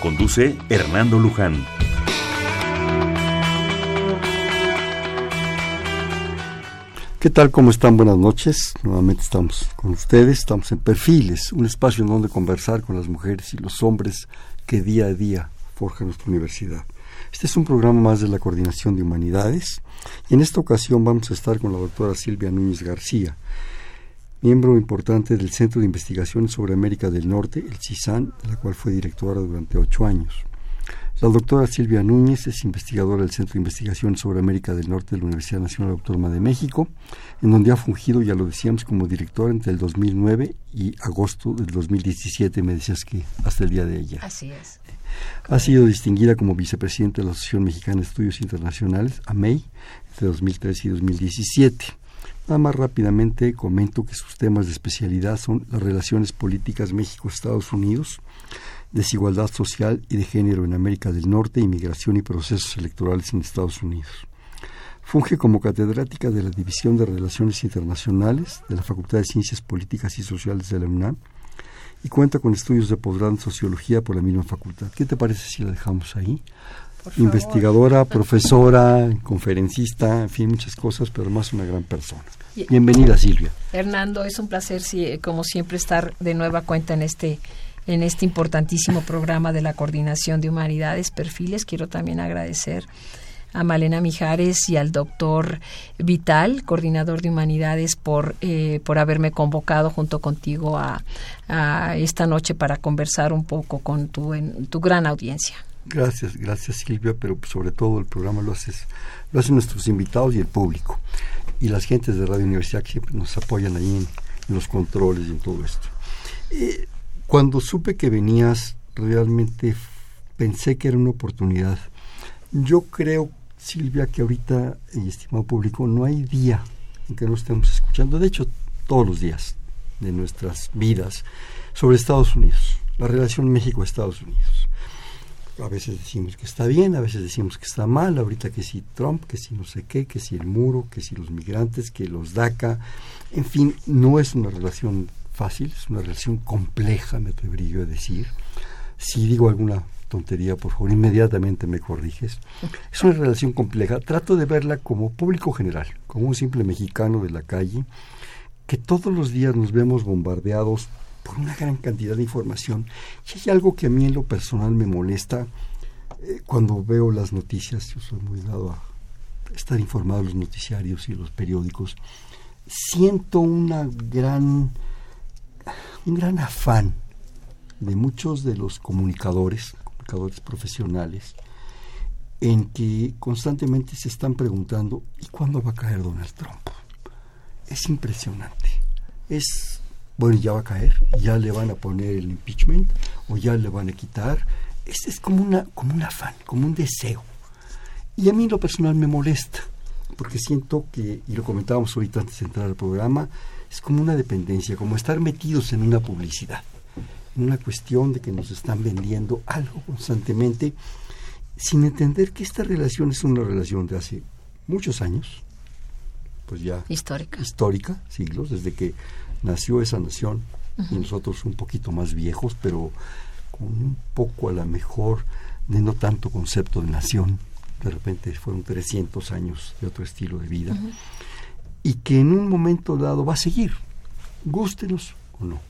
Conduce Hernando Luján. ¿Qué tal? ¿Cómo están? Buenas noches. Nuevamente estamos con ustedes. Estamos en Perfiles, un espacio en donde conversar con las mujeres y los hombres que día a día forjan nuestra universidad. Este es un programa más de la Coordinación de Humanidades y en esta ocasión vamos a estar con la doctora Silvia Núñez García, miembro importante del Centro de Investigaciones sobre América del Norte, el CISAN, de la cual fue directora durante ocho años. La doctora Silvia Núñez es investigadora del Centro de Investigación sobre América del Norte de la Universidad Nacional Autónoma de México, en donde ha fungido, ya lo decíamos, como directora entre el 2009 y agosto del 2017, me decías que hasta el día de ella. Así es. Ha sido distinguida como vicepresidenta de la Asociación Mexicana de Estudios Internacionales, AMEI, entre 2013 y 2017. Más rápidamente comento que sus temas de especialidad son las relaciones políticas México-Estados Unidos, desigualdad social y de género en América del Norte, inmigración y procesos electorales en Estados Unidos. Funge como catedrática de la División de Relaciones Internacionales de la Facultad de Ciencias Políticas y Sociales de la UNAM y cuenta con estudios de posgrado en sociología por la misma facultad. ¿Qué te parece si la dejamos ahí? Investigadora, profesora, conferencista, en fin, muchas cosas, pero además una gran persona. Bienvenida, Silvia. Hernando, es un placer, como siempre, estar de nueva cuenta en este en este importantísimo programa de la Coordinación de Humanidades Perfiles. Quiero también agradecer a Malena Mijares y al doctor Vital, coordinador de humanidades, por, eh, por haberme convocado junto contigo a, esta noche para conversar un poco con tu, en, tu gran audiencia. Gracias, gracias Silvia, pero sobre todo el programa lo haces, lo hacen nuestros invitados y el público y las gentes de Radio Universidad que siempre nos apoyan ahí en, los controles y en todo esto. Eh, cuando supe que venías, realmente pensé que era una oportunidad. Yo creo, Silvia, que ahorita, y estimado público, no hay día en que no estemos escuchando, de hecho, todos los días de nuestras vidas, sobre Estados Unidos, la relación México-Estados Unidos. A veces decimos que está bien, a veces decimos que está mal, ahorita que si Trump, que si no sé qué, que si el muro, que si los migrantes, que los DACA, en fin, no es una relación fácil, es una relación compleja, me atrevería a decir. Si digo alguna tontería, por favor, inmediatamente me corriges. Es una relación compleja. Trato de verla como público general, como un simple mexicano de la calle, que todos los días nos vemos bombardeados por una gran cantidad de información. Y hay algo que a mí en lo personal me molesta eh, cuando veo las noticias. Yo soy muy dado a estar informado de los noticiarios y los periódicos. Siento gran un gran afán de muchos de los comunicadores, comunicadores profesionales, en que constantemente se están preguntando ¿y cuándo va a caer Donald Trump? Es impresionante. Es, bueno, ya va a caer, ya le van a poner el impeachment o ya le van a quitar. Es, es como, una, como un afán, como un deseo. Y a mí lo personal me molesta, porque siento que, y lo comentábamos ahorita antes de entrar al programa, es como una dependencia, como estar metidos en una publicidad, en una cuestión de que nos están vendiendo algo constantemente, sin entender que esta relación es una relación de hace muchos años, pues ya histórica, histórica siglos, desde que nació esa nación, y nosotros un poquito más viejos, pero con un poco a la mejor de no tanto concepto de nación, de repente fueron 300 años de otro estilo de vida y que en un momento dado va a seguir, gústenos o no.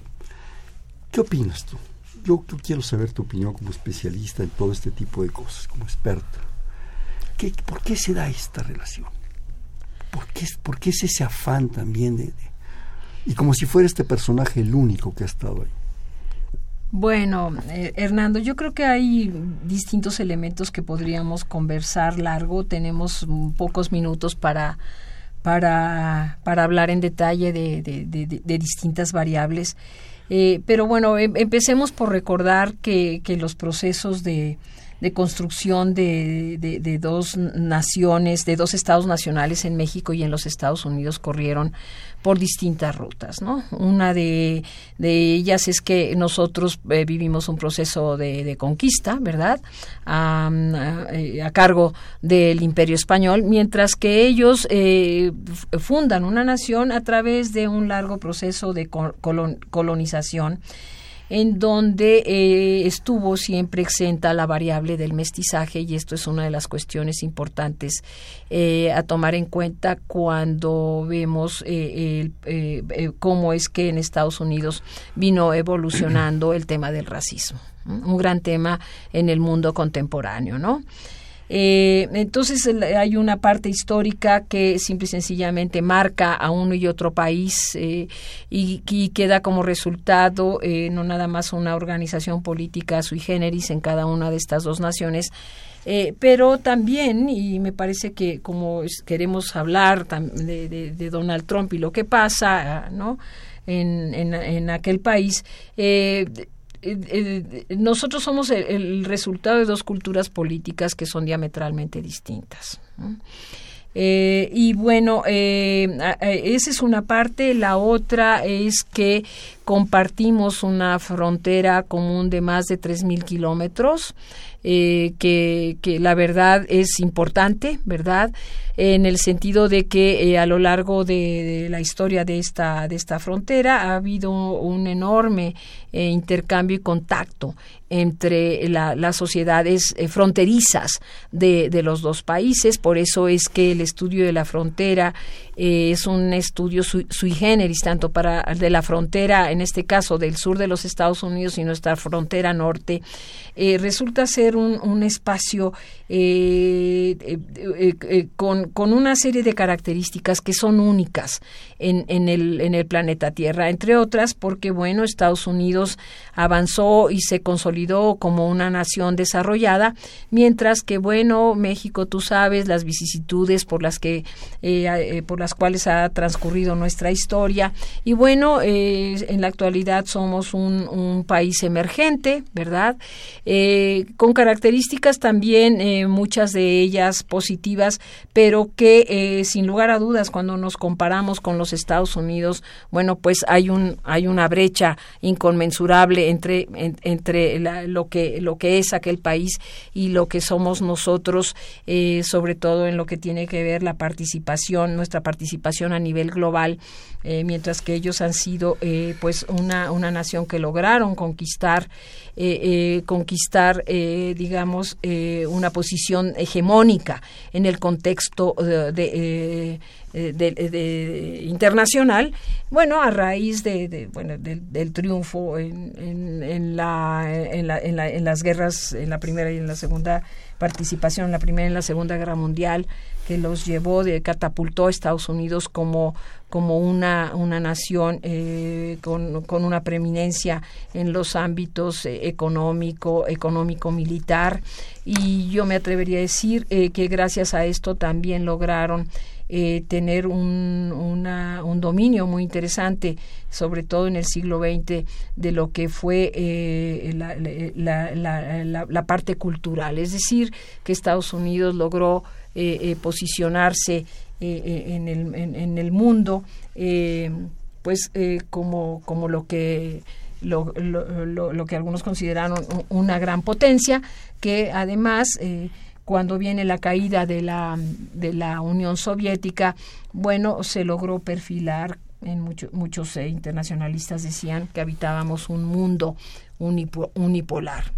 ¿Qué opinas tú? Yo, quiero saber tu opinión como especialista en todo este tipo de cosas, como experta. ¿Qué, ¿Por qué se da esta relación? ¿Por qué, por qué es ese afán también de, Y como si fuera este personaje el único que ha estado ahí. Bueno, eh, Hernando, yo creo que hay distintos elementos que podríamos conversar largo. Tenemos pocos minutos para para, para hablar en detalle de, de, distintas variables. pero bueno, em, empecemos por recordar que, que los procesos de, de construcción de, de, dos naciones, de dos estados nacionales en México y en los Estados Unidos corrieron por distintas rutas, ¿no? Una de, de ellas es que nosotros eh, vivimos un proceso de, conquista, ¿verdad? A, eh, a, cargo del Imperio Español, mientras que ellos eh, fundan una nación a través de un largo proceso de colonización en donde eh, estuvo siempre exenta la variable del mestizaje y esto es una de las cuestiones importantes eh, a tomar en cuenta cuando vemos eh, cómo es que en Estados Unidos vino evolucionando el tema del racismo, un gran tema en el mundo contemporáneo, ¿no? Eh, entonces hay una parte histórica que simple y sencillamente marca a uno y otro país eh, y, queda como resultado eh, no nada más una organización política sui generis en cada una de estas dos naciones, pero también, y me parece que como queremos hablar de, Donald Trump y lo que pasa ¿no? en, en, en aquel país, eh, eh, eh, nosotros somos el, resultado de dos culturas políticas que son diametralmente distintas. Eh, y bueno, esa es una parte. La otra es que compartimos una frontera común de más de 3.000 kilómetros. Eh, que, que, la verdad es importante, ¿verdad? En el sentido de que eh, a lo largo de, la historia de esta, de esta frontera ha habido un enorme eh, intercambio y contacto entre las sociedades fronterizas de, de, los dos países. Por eso es que el estudio de la frontera es un estudio sui generis, tanto para de la frontera, en este caso del sur de los Estados Unidos y nuestra frontera norte, eh, resulta ser un, espacio eh, eh, con, con, una serie de características que son únicas en, en, el, en el planeta Tierra, entre otras porque, bueno, Estados Unidos avanzó y se consolidó como una nación desarrollada, mientras que, bueno, México, tú sabes, las vicisitudes por las que, por las cuales ha transcurrido nuestra historia, y bueno, en la actualidad somos un, país emergente, ¿verdad? Eh, con características también eh, muchas de ellas positivas, pero que eh, sin lugar a dudas cuando nos comparamos con los Estados Unidos, bueno, pues hay un hay una brecha inconmensurable entre entre lo que lo que es aquel país y lo que somos nosotros, sobre todo en lo que tiene que ver la participación, nuestra participación a nivel global, mientras que ellos han sido pues una una nación que lograron conquistar conquistar conquistar, eh, digamos, eh, una posición hegemónica en el contexto de, eh, internacional, bueno, a raíz de, bueno, del triunfo en, en, la, en, la, en, las guerras, en la primera y en la segunda participación, en la primera y en la segunda guerra mundial, que los llevó, de catapultó a Estados Unidos como como una, una nación eh, con, con, una preeminencia en los ámbitos eh, económico, económico, militar. Y yo me atrevería a decir eh, que gracias a esto también lograron tener un, una, un dominio muy interesante, sobre todo en el siglo XX, de lo que fue la, la, la, la, parte cultural. Es decir, que Estados Unidos logró eh, eh, en, el, en, el mundo, eh, pues como, como lo que lo, lo, que algunos consideraron una gran potencia, que además cuando viene la caída de la, de la Unión Soviética, bueno, se logró perfilar, en muchos internacionalistas decían que habitábamos un mundo unipolar.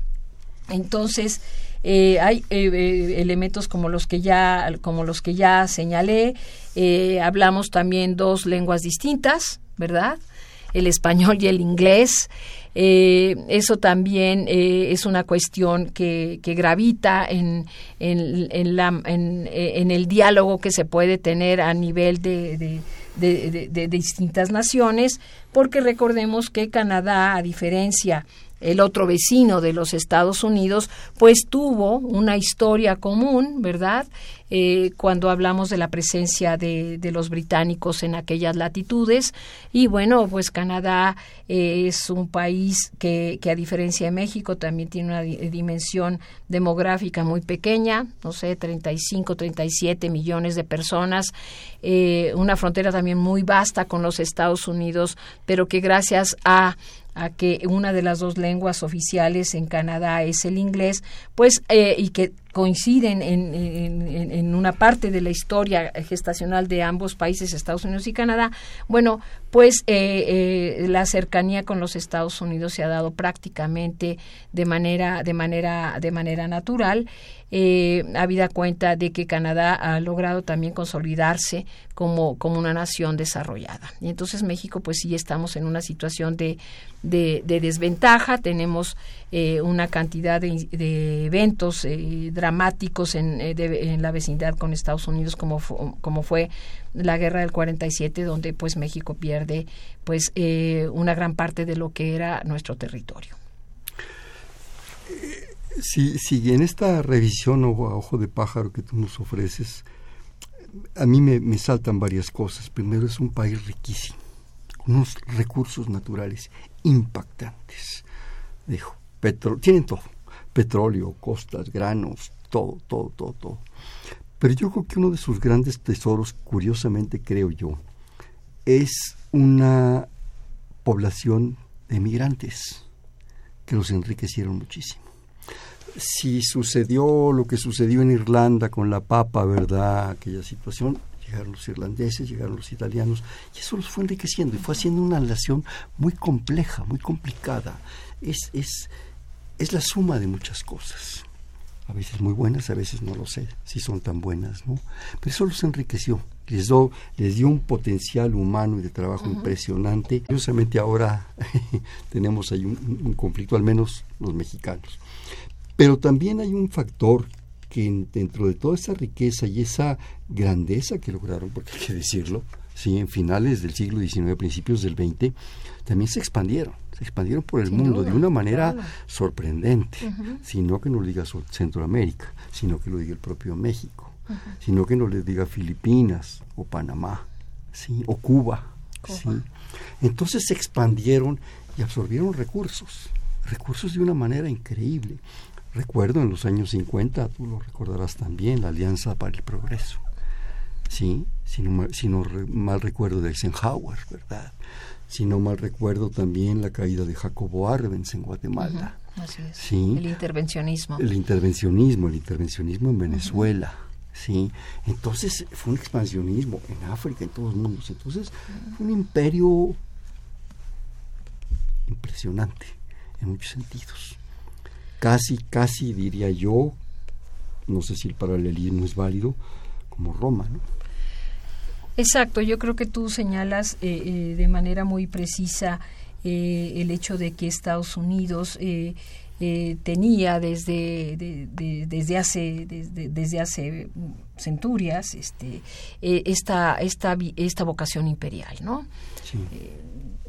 Entonces, eh, hay eh, eh, elementos como los que ya como los que ya señalé. Hablamos también dos lenguas distintas verdad el español y el inglés. Eso también es una cuestión que, gravita en, el diálogo que se puede tener a nivel de, de distintas naciones, porque recordemos que Canadá, a diferencia el otro vecino de los Estados Unidos, pues tuvo una historia común, ¿verdad? Eh, cuando hablamos de la presencia de, los británicos en aquellas latitudes. Y bueno, pues Canadá eh, es un país que, que, a diferencia de México también tiene una dimensión demográfica muy pequeña, no sé, 35, 37 millones de personas, eh, una frontera también muy vasta con los Estados Unidos, pero que gracias a a que una de las dos lenguas oficiales en Canadá es el inglés, pues eh, y que coinciden en, en, una parte de la historia gestacional de ambos países, Estados Unidos y Canadá, bueno, pues eh, eh, la cercanía con los Estados Unidos se ha dado prácticamente de manera, de manera, de manera natural eh, habida cuenta de que Canadá ha logrado también consolidarse como, como una nación desarrollada. Y entonces México, pues sí estamos en una situación de, de, desventaja, tenemos una cantidad de, eventos eh, dramáticos en, eh, en, la vecindad con Estados Unidos, como, como fue la guerra del 47, donde pues México pierde pues una gran parte de lo que era nuestro territorio. Si, si en esta revisión o a ojo de pájaro que tú nos ofreces, a mí me, saltan varias cosas. Primero, es un país riquísimo, con unos recursos naturales impactantes. Dijo, petro, tienen todo, petróleo, costas, granos, todo, todo, todo, todo. Pero yo creo que uno de sus grandes tesoros, curiosamente creo yo, es una población de migrantes que los enriquecieron muchísimo si sucedió lo que sucedió en Irlanda con la papa, ¿verdad? Aquella situación, llegaron los irlandeses, llegaron los italianos, y eso los fue enriqueciendo y fue haciendo una relación muy compleja, muy complicada. Es, es, es la suma de muchas cosas. A veces muy buenas, a veces no lo sé si son tan buenas, ¿no? Pero eso los enriqueció, les, dio, les dio un potencial humano y de trabajo impresionante. Curiosamente ahora tenemos ahí un conflicto, al menos los mexicanos. Pero también hay un factor que dentro de toda esa riqueza y esa grandeza que lograron, porque hay que decirlo, sí, en finales del siglo XIX, principios del XX, también se expandieron, se expandieron por el mundo de una manera sorprendente, sino que no lo diga Centroamérica, sino que lo diga el propio México, sino que no le diga Filipinas o Panamá, sí, o Cuba, sí. Entonces se expandieron y absorbieron recursos, recursos de una manera increíble. Recuerdo en los años 50, tú lo recordarás también, la Alianza para el Progreso. Sí, si no, si no mal recuerdo de Eisenhower, ¿verdad? Si no mal recuerdo también la caída de Jacobo Arbenz en Guatemala. así es. ¿Sí? El intervencionismo. El intervencionismo, el intervencionismo en Venezuela. ¿sí? Entonces fue un expansionismo en África, en todos los mundos. Entonces fue un imperio impresionante en muchos sentidos casi, casi diría yo, no sé si el paralelismo es válido, como Roma, ¿no? Exacto, yo creo que tú señalas eh, eh, de manera muy precisa eh, el hecho de que Estados Unidos tenía desde, desde hace desde, desde, hace centurias este, esta, esta, esta vocación imperial, ¿no?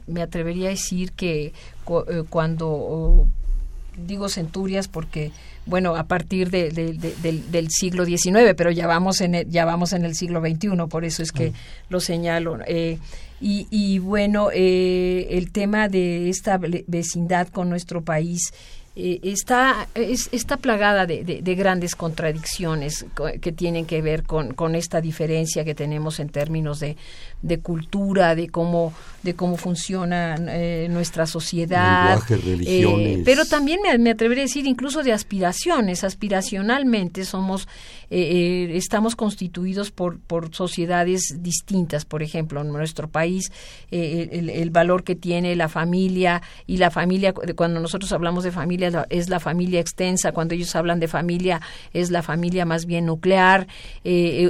me atrevería a decir que cuando digo centurias porque bueno a partir de, del, siglo XIX pero ya vamos en el, ya vamos en el siglo XXI por eso es que mm. lo señalo eh, y, y, bueno eh, el tema de esta vecindad con nuestro país eh, está, está plagada de, de, grandes contradicciones que tienen que ver con, con esta diferencia que tenemos en términos de, de cultura, de cómo, de cómo funciona eh, nuestra sociedad. Eh, pero también me, me, atrevería a decir incluso de aspiraciones. Aspiracionalmente somos, eh, estamos constituidos por, por sociedades distintas. Por ejemplo, en nuestro país, el, el, valor que tiene la familia y la familia, cuando nosotros hablamos de familia, es la familia extensa. Cuando ellos hablan de familia, es la familia más bien nuclear.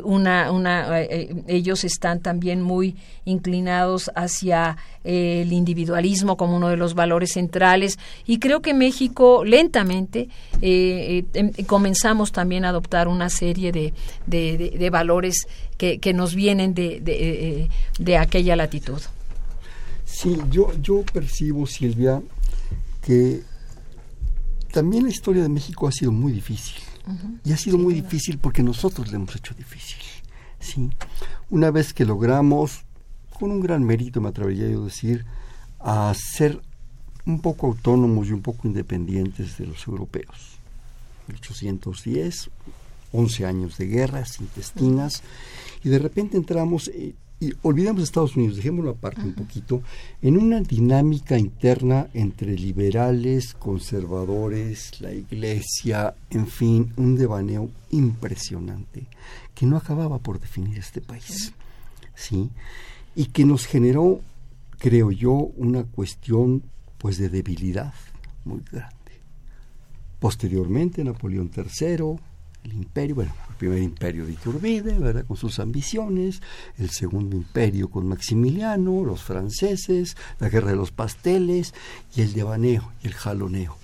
una, una, ellos están también muy inclinados hacia eh, el individualismo como uno de los valores centrales y creo que México lentamente eh, eh, em, comenzamos también a adoptar una serie de, de, valores que, que, nos vienen de, de, aquella latitud. Sí, yo, yo percibo, Silvia, que También la historia de México ha sido muy difícil. Y ha sido muy difícil porque nosotros le hemos hecho difícil. ¿sí? Una vez que logramos, con un gran mérito, me atrevería yo a decir, a ser un poco autónomos y un poco independientes de los europeos. 1810, 11 años de guerras intestinas, y de repente entramos, eh, y olvidamos Estados Unidos, dejémoslo aparte un poquito, en una dinámica interna entre liberales, conservadores, la iglesia, en fin, un devaneo impresionante no acababa por definir este país, ¿sí? Y que nos generó, creo yo, una cuestión pues de debilidad muy grande. Posteriormente, Napoleón III, el imperio, bueno, el primer imperio de Iturbide, ¿verdad? Con sus ambiciones, el segundo imperio con Maximiliano, los franceses, la guerra de los pasteles y el devaneo y el jaloneo.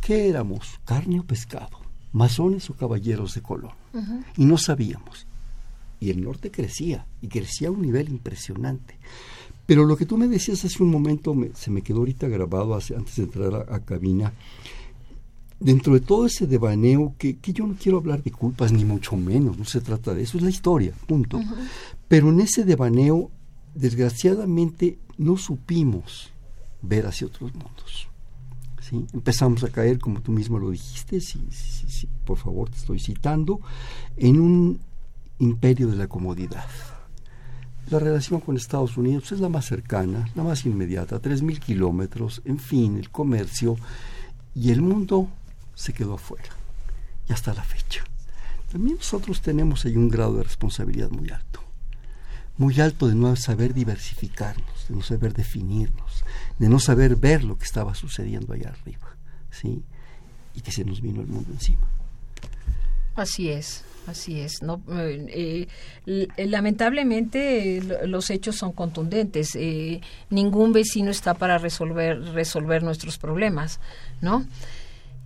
¿Qué éramos? ¿Carne o pescado? ¿Masones o caballeros de Colón? Y no sabíamos. Y el norte crecía, y crecía a un nivel impresionante. Pero lo que tú me decías hace un momento, se me quedó ahorita grabado hace, antes de entrar a cabina, dentro de todo ese devaneo, que, que, yo no quiero hablar de culpas, ni mucho menos, no se trata de eso, es la historia, punto. Pero en ese devaneo, desgraciadamente, no supimos ver hacia otros mundos. ¿Sí? Empezamos a caer, como tú mismo lo dijiste, si, si, por favor te estoy citando, en un imperio de la comodidad. La relación con Estados Unidos es la más cercana, la más inmediata, tres mil kilómetros, en fin, el comercio y el mundo se quedó afuera. Y hasta la fecha. También nosotros tenemos ahí un grado de responsabilidad muy alto. Muy alto de no saber diversificarnos, de no saber definirnos, de no saber ver lo que estaba sucediendo allá arriba. ¿sí? Y que se nos vino el mundo encima. Así es, así es. No, eh, eh, lamentablemente los hechos son contundentes. Eh, ningún vecino está para resolver resolver nuestros problemas, ¿no?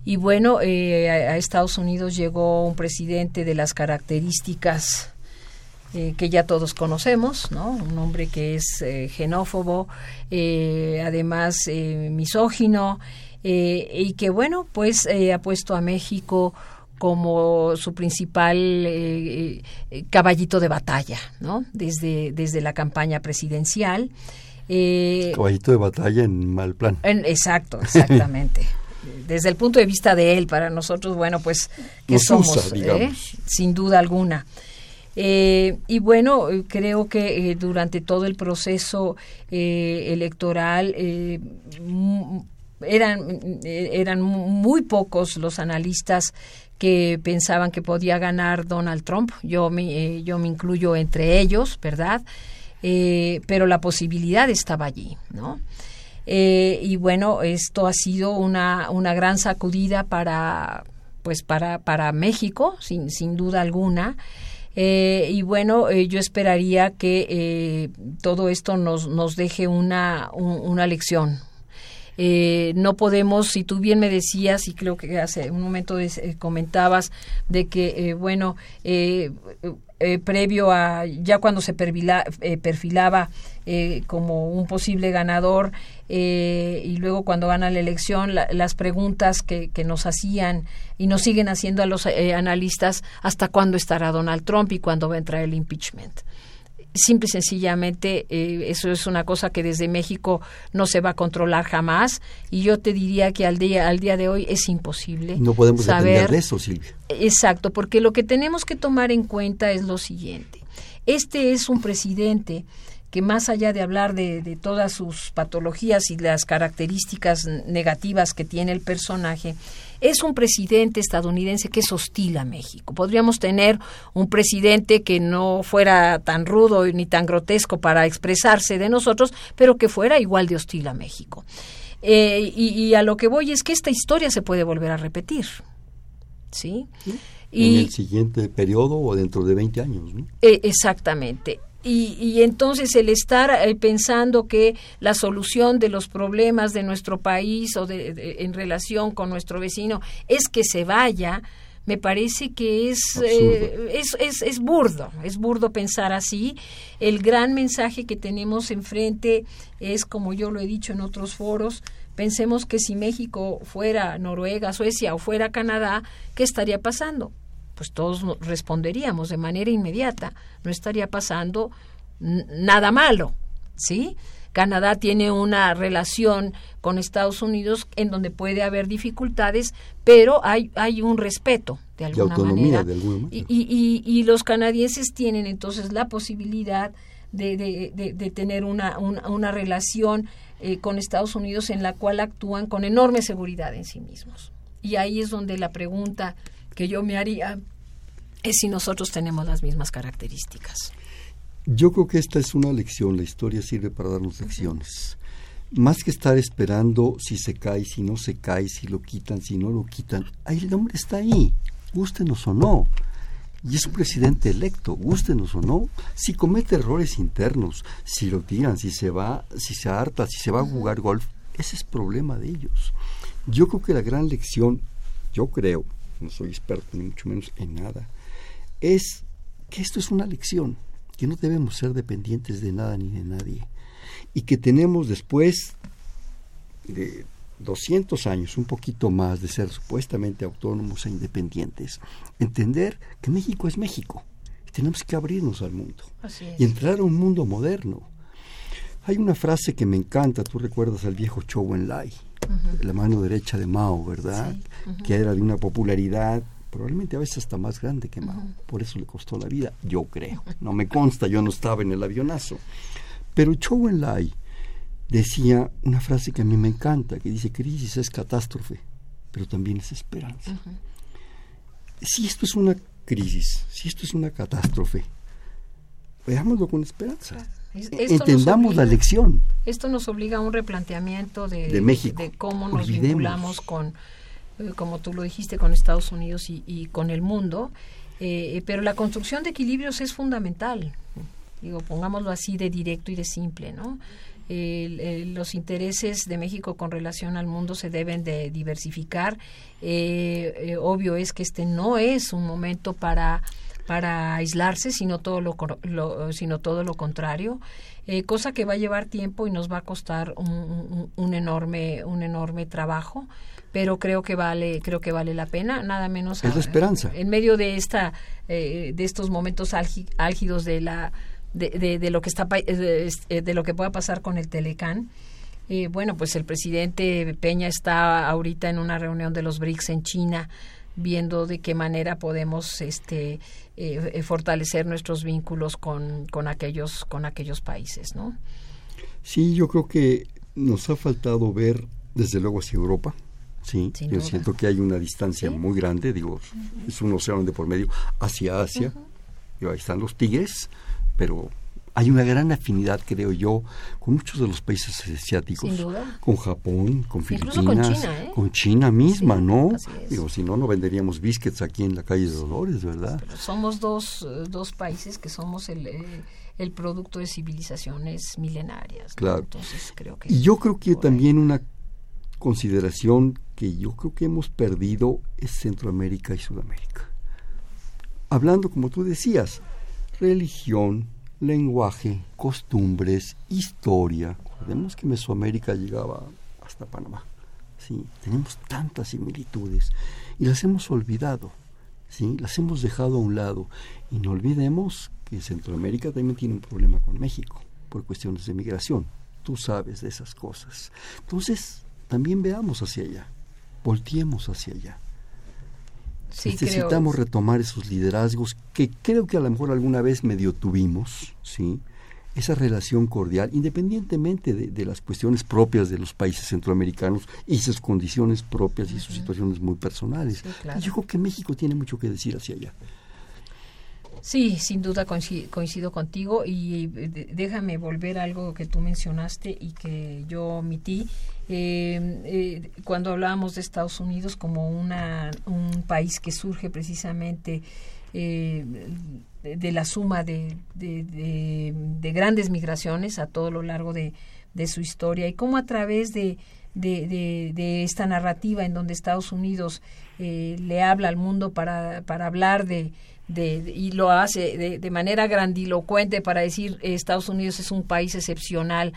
Y bueno, eh, a, Estados Unidos llegó un presidente de las características eh, que ya todos conocemos, ¿no? Un hombre que es eh, xenófobo, además misógino, y que bueno, pues ha puesto a México como su principal caballito de batalla, ¿no? Desde, desde la campaña presidencial. caballito de batalla en mal plan. exacto, exactamente. desde el punto de vista de él, para nosotros, bueno, pues que somos, ¿eh? sin duda alguna. Eh, y bueno, creo que eh, durante todo el proceso electoral eran, eran muy pocos los analistas que pensaban que podía ganar Donald Trump. Yo me, yo me incluyo entre ellos, ¿verdad? pero la posibilidad estaba allí, ¿no? Eh, y bueno, esto ha sido una, una gran sacudida para, pues para, para México, sin, sin duda alguna. Eh, y bueno, eh, yo esperaría que todo esto nos, nos deje una, una lección. no podemos, si tú bien me decías, y creo que hace un momento comentabas, de que, bueno, previo a, ya cuando se perfilaba como un posible ganador, eh, y luego cuando gana la elección las preguntas que, que, nos hacían y nos siguen haciendo a los eh, analistas hasta cuándo estará Donald Trump y cuándo va a entrar el impeachment. Simple y sencillamente, eh, eso es una cosa que desde México no se va a controlar jamás y yo te diría que al día, al día de hoy es imposible. No podemos saber de eso, Silvia. Exacto, porque lo que tenemos que tomar en cuenta es lo siguiente. Este es un presidente que más allá de hablar de, todas sus patologías y las características negativas que tiene el personaje, es un presidente estadounidense que es hostil a México. Podríamos tener un presidente que no fuera tan rudo ni tan grotesco para expresarse de nosotros, pero que fuera igual de hostil a México. Eh, y, a lo que voy es que esta historia se puede volver a repetir. ¿Sí? En el siguiente periodo o dentro de 20 años. ¿no? Eh, exactamente. Y, entonces el estar eh, pensando que la solución de los problemas de nuestro país o de, en relación con nuestro vecino es que se vaya, me parece que es, eh, es, es, es, burdo, es burdo pensar así. El gran mensaje que tenemos enfrente es, como yo lo he dicho en otros foros, Pensemos que si México fuera Noruega, Suecia o fuera Canadá, ¿qué estaría pasando? Pues todos responderíamos de manera inmediata. No estaría pasando nada malo, ¿sí? Canadá tiene una relación con Estados Unidos en donde puede haber dificultades, pero hay, hay un respeto de alguna manera. Y, los canadienses tienen entonces la posibilidad de, de, tener una, una, relación eh, con Estados Unidos en la cual actúan con enorme seguridad en sí mismos. Y ahí es donde la pregunta que yo me haría es si nosotros tenemos las mismas características. Yo creo que esta es una lección, la historia sirve para darnos lecciones. Más que estar esperando si se cae, si no se cae, si lo quitan, si no lo quitan, ahí el hombre está ahí, gústenos o no. Y es un presidente electo, gústenos o no. Si comete errores internos, si lo tiran, si se va, si se harta, si se va a jugar golf, ese es problema de ellos. Yo creo que la gran lección, yo creo, no soy experto ni mucho menos en nada, es que esto es una lección que no debemos ser dependientes de nada ni de nadie y que tenemos después de 200 años, un poquito más de ser supuestamente autónomos e independientes, entender que México es México y tenemos que abrirnos al mundo y entrar a un mundo moderno. Hay una frase que me encanta, tú recuerdas al viejo Chou Enlai, la mano derecha de Mao, ¿verdad? Que era de una popularidad probablemente a veces hasta más grande que Mao. Por eso le costó la vida, yo creo. No me consta, yo no estaba en el avionazo. Pero Chou Enlai decía una frase que a mí me encanta, que dice, crisis es catástrofe, pero también es esperanza. Si esto es una crisis, si esto es una catástrofe, veámoslo con esperanza. Entendamos la lección. Esto nos obliga a un replanteamiento de, México. de cómo nos vinculamos con eh, como tú lo dijiste, con Estados Unidos y, con el mundo, eh, pero la construcción de equilibrios es fundamental. Digo, pongámoslo así de directo y de simple, ¿no? los intereses de México con relación al mundo se deben de diversificar. Eh, obvio es que este no es un momento para para aislarse, sino todo lo, sino todo lo contrario, cosa que va a llevar tiempo y nos va a costar un, un enorme un enorme trabajo pero creo que vale creo que vale la pena nada menos es la esperanza. en medio de esta eh, de estos momentos álgidos de la de, de, lo que está de, de, lo que pueda pasar con el Telecán eh, bueno pues el presidente Peña está ahorita en una reunión de los BRICS en China viendo de qué manera podemos este eh, fortalecer nuestros vínculos con, con aquellos con aquellos países no sí yo creo que nos ha faltado ver desde luego hacia Europa Sí, yo siento que hay una distancia muy grande, digo, es un océano de por medio hacia Asia, y ahí están los tigres, pero hay una gran afinidad, creo yo, con muchos de los países asiáticos. Con Japón, con Filipinas, ¿eh? con China, misma, ¿no? Digo, si no, no venderíamos biscuits aquí en la calle de Dolores, ¿verdad? somos dos, eh, dos países que somos el, eh, el producto de civilizaciones milenarias. Claro. Entonces, creo que y yo creo que también una consideración que yo creo que hemos perdido es Centroamérica y Sudamérica. Hablando, como tú decías, religión, lenguaje, costumbres, historia. Recordemos que Mesoamérica llegaba hasta Panamá. Sí, tenemos tantas similitudes y las hemos olvidado, sí, las hemos dejado a un lado y no olvidemos que Centroamérica también tiene un problema con México por cuestiones de migración. Tú sabes de esas cosas. Entonces, también veamos hacia allá, volteemos hacia allá. Necesitamos retomar esos liderazgos que creo que a lo mejor alguna vez medio tuvimos, ¿sí? esa relación cordial, independientemente de, las cuestiones propias de los países centroamericanos y sus condiciones propias y sus situaciones muy personales. yo creo que México tiene mucho que decir hacia allá. Sí, sin duda coincido, contigo y déjame volver a algo que tú mencionaste y que yo omití. Eh, eh, cuando hablábamos de Estados Unidos como una, un país que surge precisamente eh, de, la suma de, de, grandes migraciones a todo lo largo de, su historia y cómo a través de, de, esta narrativa en donde Estados Unidos le habla al mundo para, para hablar de de, y lo hace de, manera grandilocuente para decir Estados Unidos es un país excepcional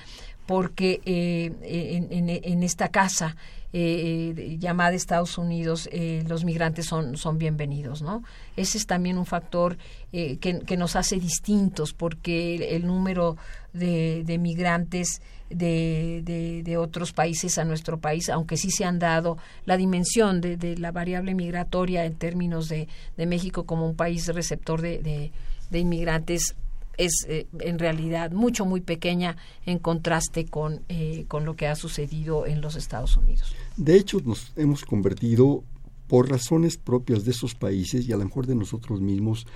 porque en, esta casa eh, llamada Estados Unidos, eh, los migrantes son, son bienvenidos, ¿no? Ese es también un factor eh, que, nos hace distintos, porque el, número de, migrantes de, de, otros países a nuestro país, aunque sí se han dado la dimensión de, la variable migratoria en términos de, México como un país receptor de, inmigrantes, es eh, en realidad mucho, muy pequeña en contraste con, eh, con lo que ha sucedido en los Estados Unidos. De hecho, nos hemos convertido, por razones propias de esos países y a lo mejor de nosotros mismos,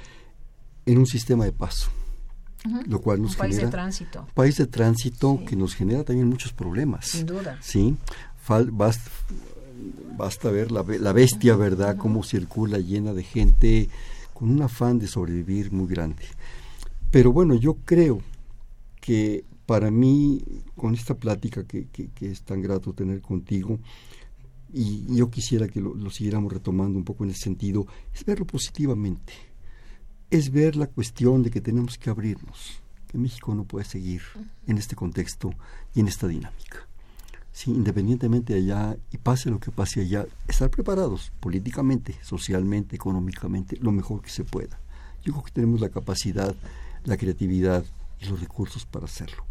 en un sistema de paso. Lo cual nos un país de tránsito. país de tránsito que nos genera también muchos problemas. Sin duda. Sí, basta, basta, ver la, la bestia, ¿verdad? Cómo circula llena de gente con un afán de sobrevivir muy grande. Pero bueno, yo creo que para mí, con esta plática que, es tan grato tener contigo, y yo quisiera que lo, siguiéramos retomando un poco en ese sentido, es verlo positivamente, es ver la cuestión de que tenemos que abrirnos, que México no puede seguir en este contexto y en esta dinámica. Sí, independientemente de allá y pase lo que pase allá, estar preparados políticamente, socialmente, económicamente, lo mejor que se pueda. Yo creo que tenemos la capacidad la creatividad y los recursos para hacerlo.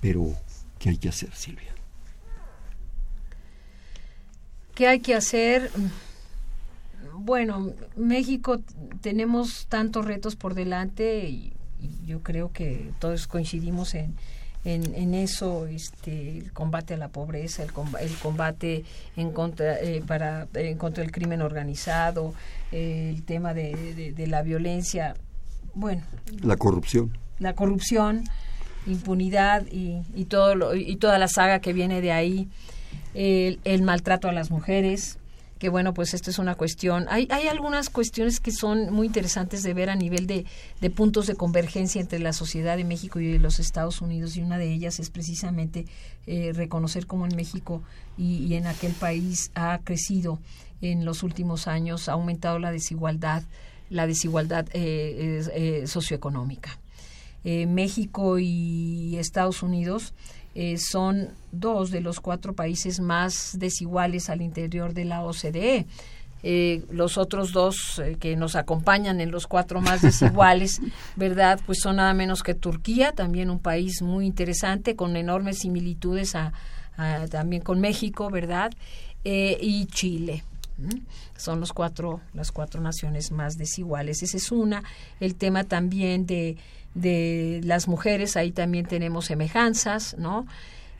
Pero, ¿qué hay que hacer, Silvia? ¿Qué hay que hacer? Bueno, México tenemos tantos retos por delante y, yo creo que todos coincidimos en, en, eso, este, el combate a la pobreza, el, combate en contra, eh, para, en contra del crimen organizado, el tema de, de la violencia bueno. La corrupción. La corrupción, impunidad y, y, todo y toda la saga que viene de ahí, el, maltrato a las mujeres, que bueno, pues esto es una cuestión. Hay, hay algunas cuestiones que son muy interesantes de ver a nivel de, de, puntos de convergencia entre la sociedad de México y de los Estados Unidos, y una de ellas es precisamente eh, reconocer cómo en México y, y, en aquel país ha crecido en los últimos años, ha aumentado la desigualdad la desigualdad eh, eh, socioeconómica. Eh, México y Estados Unidos son dos de los cuatro países más desiguales al interior de la OCDE. los otros dos que nos acompañan en los cuatro más desiguales, ¿verdad? Pues son nada menos que Turquía, también un país muy interesante, con enormes similitudes a, también con México, ¿verdad? y Chile. Son los cuatro, las cuatro naciones más desiguales. Esa es una. El tema también de, de las mujeres, ahí también tenemos semejanzas, ¿no?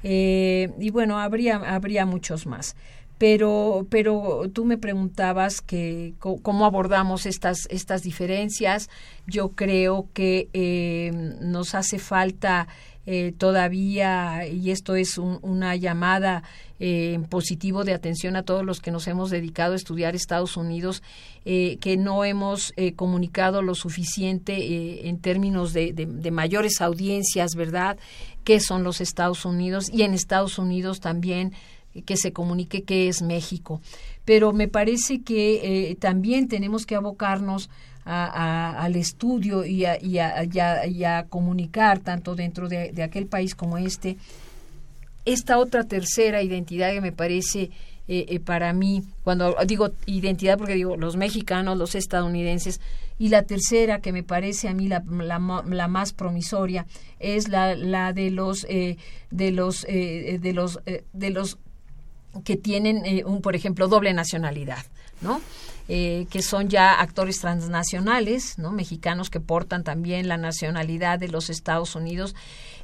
Eh, y bueno, habría, habría muchos más. Pero, pero tú me preguntabas que cómo abordamos estas, estas diferencias. Yo creo que eh, nos hace falta eh, todavía, y esto es una llamada eh, en positivo de atención a todos los que nos hemos dedicado a estudiar Estados Unidos, eh, que no hemos comunicado lo suficiente en términos de, de, mayores audiencias, ¿verdad? ¿Qué son los Estados Unidos? Y en Estados Unidos también que se comunique qué es México. Pero me parece que también tenemos que abocarnos al estudio y a, y, a, comunicar tanto dentro de, aquel país como este. Esta otra tercera identidad que me parece eh, eh, para mí, cuando digo identidad porque digo los mexicanos, los estadounidenses, y la tercera que me parece a mí la, la, más promisoria es la, la de los eh, de los de los de los que tienen un por ejemplo doble nacionalidad, ¿no? Eh, que son ya actores transnacionales, ¿no? mexicanos que portan también la nacionalidad de los Estados Unidos,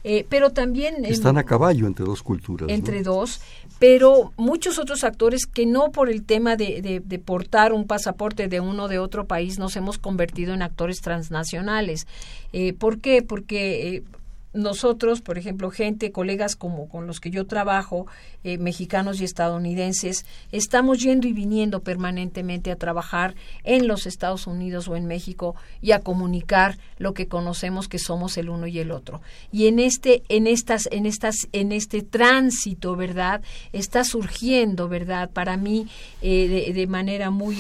eh, pero también... Están a caballo entre dos culturas. Entre dos, pero muchos otros actores que no por el tema de, de, portar un pasaporte de uno de otro país nos hemos convertido en actores transnacionales. Eh, ¿Por qué? Porque nosotros, por ejemplo, gente, colegas como con los que yo trabajo, eh, mexicanos y estadounidenses, estamos yendo y viniendo permanentemente a trabajar en los Estados Unidos o en México y a comunicar lo que conocemos que somos el uno y el otro. Y en este, en estas, en estas, en este tránsito, verdad, está surgiendo, verdad, para mí eh, de, manera muy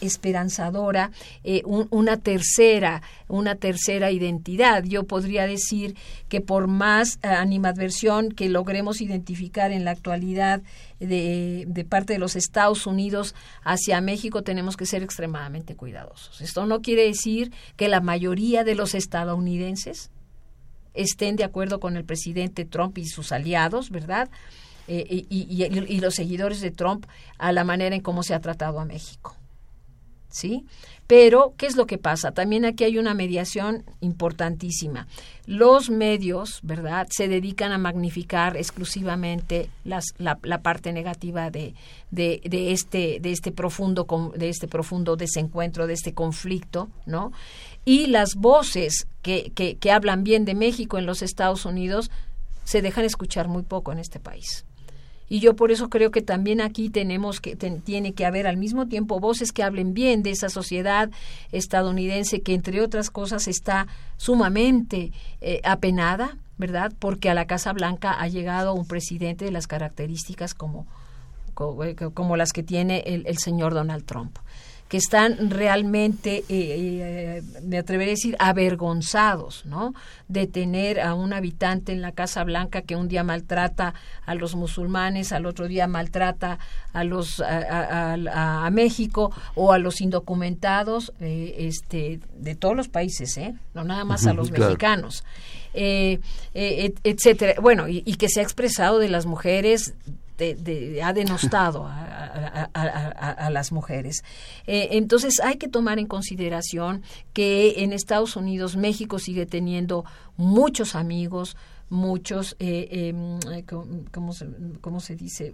esperanzadora eh, una tercera, una tercera identidad. Yo podría decir que por más eh, animadversión que logremos identificar en la actualidad de, parte de los Estados Unidos hacia México, tenemos que ser extremadamente cuidadosos. Esto no quiere decir que la mayoría de los estadounidenses estén de acuerdo con el presidente Trump y sus aliados, ¿verdad? Eh, y, los seguidores de Trump a la manera en cómo se ha tratado a México. ¿Sí? Pero, ¿qué es lo que pasa? También aquí hay una mediación importantísima. Los medios, ¿verdad?, se dedican a magnificar exclusivamente la, parte negativa de, este, de, este profundo, de este profundo desencuentro, de este conflicto, ¿no? Y las voces que, que, que hablan bien de México en los Estados Unidos se dejan escuchar muy poco en este país. Y yo por eso creo que también aquí tenemos que tiene que haber al mismo tiempo voces que hablen bien de esa sociedad estadounidense que entre otras cosas está sumamente eh, apenada, ¿verdad? Porque a la Casa Blanca ha llegado un presidente de las características como como, las que tiene el señor Donald Trump que están realmente, eh, eh, me atrevería a decir, avergonzados, ¿no? De tener a un habitante en la Casa Blanca que un día maltrata a los musulmanes, al otro día maltrata a los a, México o a los indocumentados, eh, este, de todos los países, ¿eh? No nada más a los mexicanos. etcétera. Bueno, y, y, que se ha expresado de las mujeres ha denostado a, las mujeres. Eh, entonces hay que tomar en consideración que en Estados Unidos México sigue teniendo muchos amigos, muchos, eh, em, eh ¿cómo, se, dice?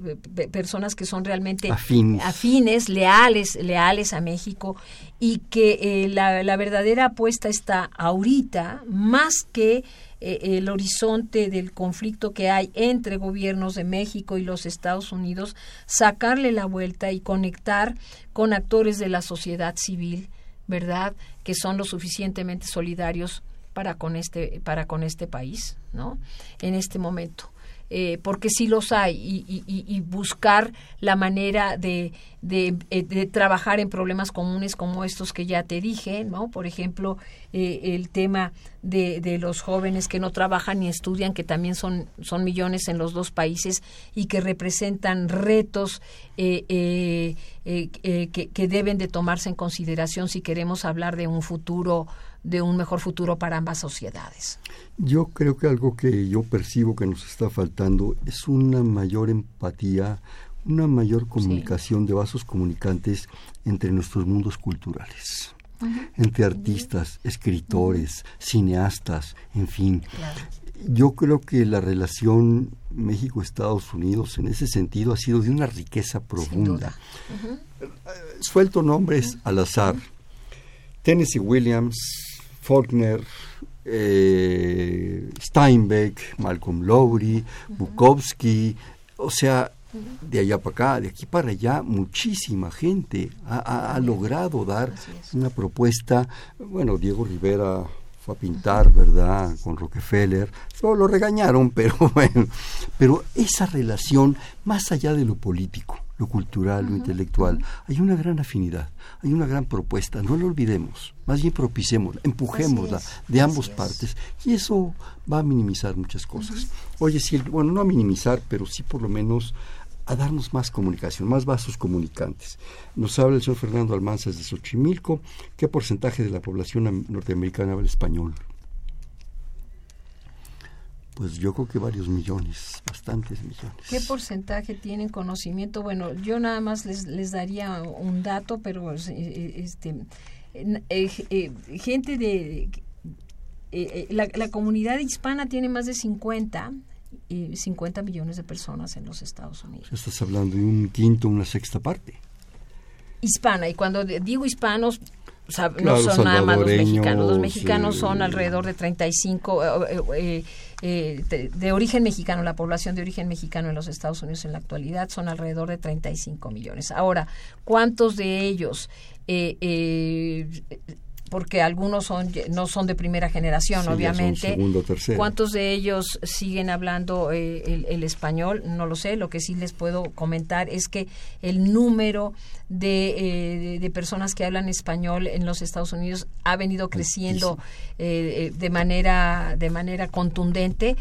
Personas que son realmente afines, leales, leales a México y que la, la verdadera apuesta está ahorita más que eh, el horizonte del conflicto que hay entre gobiernos de México y los Estados Unidos, sacarle la vuelta y conectar con actores de la sociedad civil, ¿verdad? Que son lo suficientemente solidarios para con este para con este país, ¿no? En este momento. Eh, porque sí los hay, y, buscar la manera de, eh, de, trabajar en problemas comunes como estos que ya te dije, ¿no? Por ejemplo, eh, el tema de, de, los jóvenes que no trabajan ni estudian, que también son, son millones en los dos países y que representan retos que, que deben de tomarse en consideración si queremos hablar de un futuro de un mejor futuro para ambas sociedades. Yo creo que algo que yo percibo que nos está faltando es una mayor empatía, una mayor comunicación de vasos comunicantes entre nuestros mundos culturales. entre artistas, escritores, cineastas, en fin. Yo creo que la relación México-Estados Unidos en ese sentido ha sido de una riqueza profunda. Suelto nombres al azar. Tennessee Williams, Faulkner, eh, Steinbeck, Malcolm Lowry, Bukowski, o sea, de allá para acá, de aquí para allá, muchísima gente ha, logrado dar una propuesta. Bueno, Diego Rivera fue a pintar, ¿verdad? Con Rockefeller. Solo lo regañaron, pero bueno. Pero esa relación, más allá de lo político, lo cultural, lo intelectual, hay una gran afinidad, hay una gran propuesta, no lo olvidemos, más bien propicémosla, empujémosla de ambos partes y eso va a minimizar muchas cosas. Oye, sí, bueno, no a minimizar, pero sí por lo menos a darnos más comunicación, más vasos comunicantes. Nos habla el señor Fernando Almanzas de Xochimilco. ¿Qué porcentaje de la población norteamericana habla español? Pues yo creo que varios millones, bastantes millones. ¿Qué porcentaje tienen conocimiento? Bueno, yo nada más les, les daría un dato, pero eh, este, eh, eh, gente de... la, la, comunidad hispana tiene más de 50 y 50 millones de personas en los Estados Unidos. Estás hablando de un quinto, una sexta parte. Hispana, y cuando digo hispanos, no son nada más los mexicanos. Los mexicanos son alrededor de 35, eh, eh, de, de, origen mexicano, la población de origen mexicano en los Estados Unidos en la actualidad son alrededor de 35 millones. Ahora, ¿cuántos de ellos eh, porque algunos son no son de primera generación, obviamente. ¿Cuántos de ellos siguen hablando el, el, español? No lo sé. Lo que sí les puedo comentar es que el número de, personas que hablan español en los Estados Unidos ha venido creciendo de manera de manera contundente.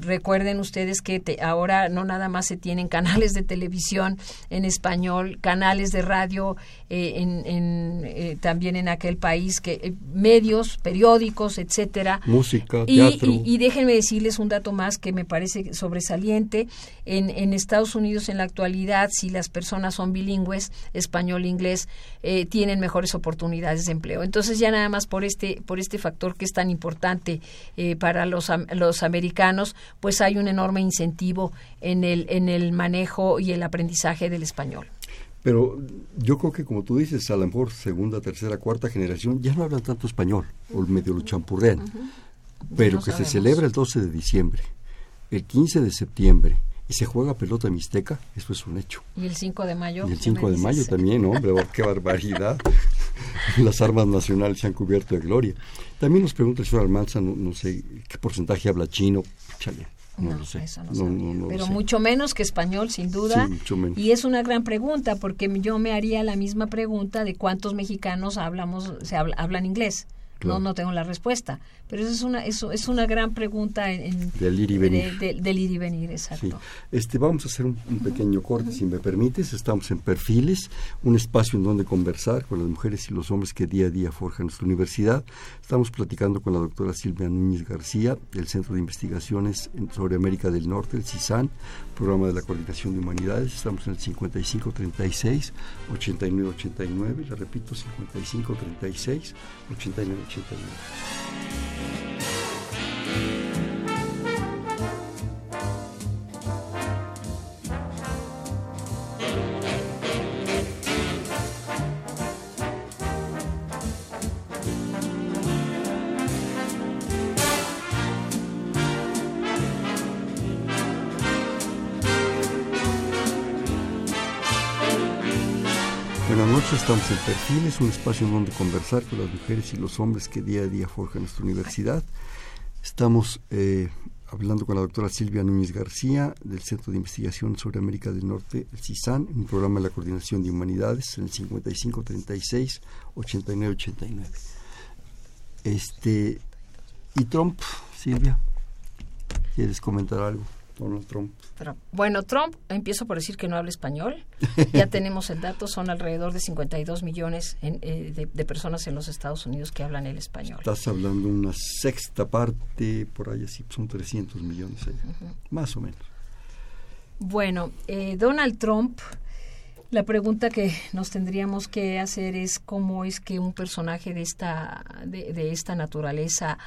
recuerden ustedes que ahora no nada más se tienen canales de televisión en español, canales de radio en, también en aquel país que medios, periódicos, etcétera. Música, teatro. y déjenme decirles un dato más que me parece sobresaliente. En, en Estados Unidos en la actualidad, si las personas son bilingües, español-inglés, eh, tienen mejores oportunidades de empleo. Entonces ya nada más por este, por este factor que es tan importante eh, para los, los americanos, pues hay un enorme incentivo en el, en el manejo y el aprendizaje del español. Pero yo creo que, como tú dices, a lo mejor segunda, tercera, cuarta generación ya no hablan tanto español, o medio lo champurrean pero que se celebra el 12 de diciembre, el 15 de septiembre y se juega pelota mixteca, eso es un hecho. Y el 5 de mayo. Y el 5 de mayo también, hombre, oh, qué barbaridad. Las armas nacionales se han cubierto de gloria. También nos pregunta el señor Almanza, no, sé qué porcentaje habla chino. Chale, no, lo sé. Pero mucho menos que español, sin duda. Y es una gran pregunta, porque yo me haría la misma pregunta de cuántos mexicanos hablamos, se hablan inglés. No, no tengo la respuesta. Pero eso es una, eso es una gran pregunta en, del ir y venir. del ir y venir, exacto. Este, vamos a hacer un, pequeño corte, si me permites. Estamos en Perfiles, un espacio en donde conversar con las mujeres y los hombres que día a día forjan nuestra universidad. Estamos platicando con la doctora Silvia Núñez García, del Centro de Investigaciones sobre América del Norte, el CISAN, programa de la Coordinación de Humanidades. Estamos en el 5536 8989, le repito, 5536 8989. Buenas noches, estamos en Perfiles, un espacio en donde conversar con las mujeres y los hombres que día a día forjan nuestra universidad. Estamos eh, hablando con la doctora Silvia Núñez García del Centro de Investigación sobre América del Norte, el CISAN, en un programa de la Coordinación de Humanidades en el 5536-8989. Este, ¿Y Trump, Silvia? ¿Quieres comentar algo? Donald Trump. bueno, Trump, empiezo por decir que no habla español. Ya tenemos el dato, son alrededor de 52 millones eh, de, personas en los Estados Unidos que hablan el español. Estás hablando una sexta parte, por ahí así, son 300 millones, más o menos. Bueno, eh, Donald Trump, la pregunta que nos tendríamos que hacer es cómo es que un personaje de esta, de, esta naturaleza